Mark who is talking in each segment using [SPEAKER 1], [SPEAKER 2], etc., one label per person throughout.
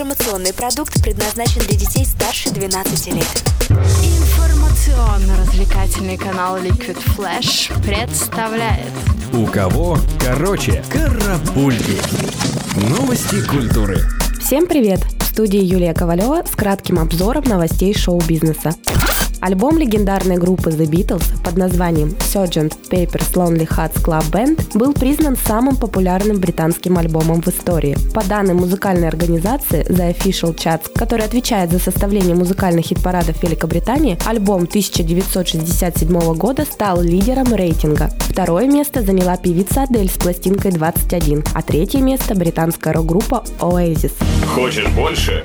[SPEAKER 1] Информационный продукт предназначен для детей старше 12 лет.
[SPEAKER 2] Информационно-развлекательный канал Liquid Flash представляет
[SPEAKER 3] У кого короче карапульки. Новости культуры.
[SPEAKER 4] Всем привет! В студии Юлия Ковалева с кратким обзором новостей шоу-бизнеса. Альбом легендарной группы The Beatles под названием Sgt. Pepper's Lonely Hearts Club Band был признан самым популярным британским альбомом в истории. По данным музыкальной организации The Official Charts, которая отвечает за составление музыкальных хит-парадов Великобритании, альбом 1967 года стал лидером рейтинга. Второе место заняла певица Адель с пластинкой 21, а третье место – британская рок-группа Oasis.
[SPEAKER 5] Хочешь больше?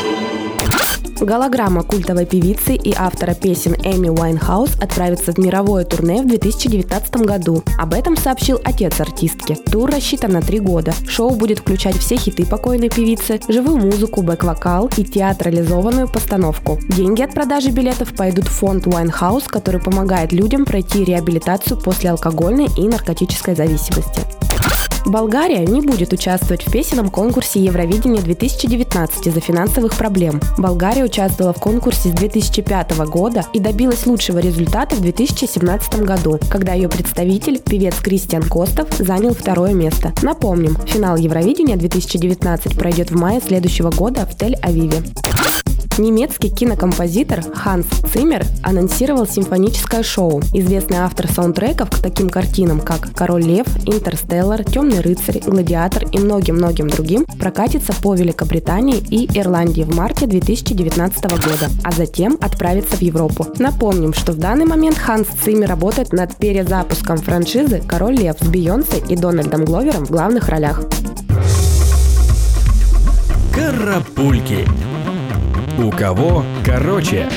[SPEAKER 4] Голограмма культовой певицы и автора песен Эми Уайнхаус отправится в мировое турне в 2019 году. Об этом сообщил отец артистки. Тур рассчитан на три года. Шоу будет включать все хиты покойной певицы, живую музыку, бэк-вокал и театрализованную постановку. Деньги от продажи билетов пойдут в фонд Уайнхаус, который помогает людям пройти реабилитацию после алкогольной и наркотической зависимости. Болгария не будет участвовать в песенном конкурсе Евровидения 2019 из-за финансовых проблем. Болгария участвовала в конкурсе с 2005 года и добилась лучшего результата в 2017 году, когда ее представитель, певец Кристиан Костов, занял второе место. Напомним, финал Евровидения 2019 пройдет в мае следующего года в Тель-Авиве. Немецкий кинокомпозитор Ханс Циммер анонсировал симфоническое шоу. Известный автор саундтреков к таким картинам, как «Король лев», «Интерстеллар», «Темный рыцарь», «Гладиатор» и многим-многим другим прокатится по Великобритании и Ирландии в марте 2019 года, а затем отправится в Европу. Напомним, что в данный момент Ханс Циммер работает над перезапуском франшизы «Король лев» с Бейонсе и Дональдом Гловером в главных ролях.
[SPEAKER 3] Карапульки. У кого короче?